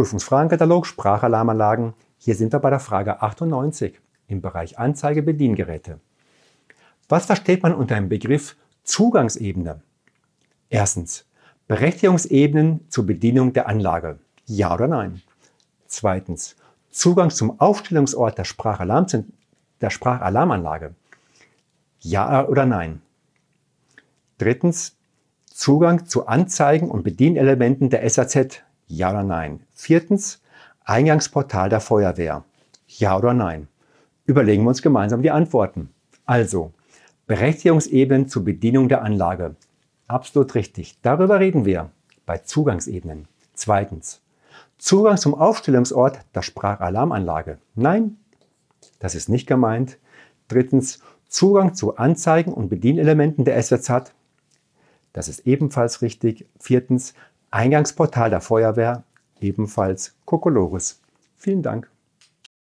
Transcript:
Prüfungsfragenkatalog Sprachalarmanlagen. Hier sind wir bei der Frage 98 im Bereich Anzeige Bediengeräte. Was versteht man unter dem Begriff Zugangsebene? Erstens, Berechtigungsebenen zur Bedienung der Anlage. Ja oder nein? Zweitens, Zugang zum Aufstellungsort der, Sprachalarm der Sprachalarmanlage. Ja oder nein? Drittens, Zugang zu Anzeigen und Bedienelementen der SAZ. Ja oder nein? Viertens, Eingangsportal der Feuerwehr. Ja oder nein? Überlegen wir uns gemeinsam die Antworten. Also, Berechtigungsebenen zur Bedienung der Anlage. Absolut richtig. Darüber reden wir bei Zugangsebenen. Zweitens, Zugang zum Aufstellungsort der Sprachalarmanlage. Nein, das ist nicht gemeint. Drittens, Zugang zu Anzeigen und Bedienelementen der SWZ. Das ist ebenfalls richtig. Viertens, Eingangsportal der Feuerwehr, ebenfalls Kokolores. Vielen Dank.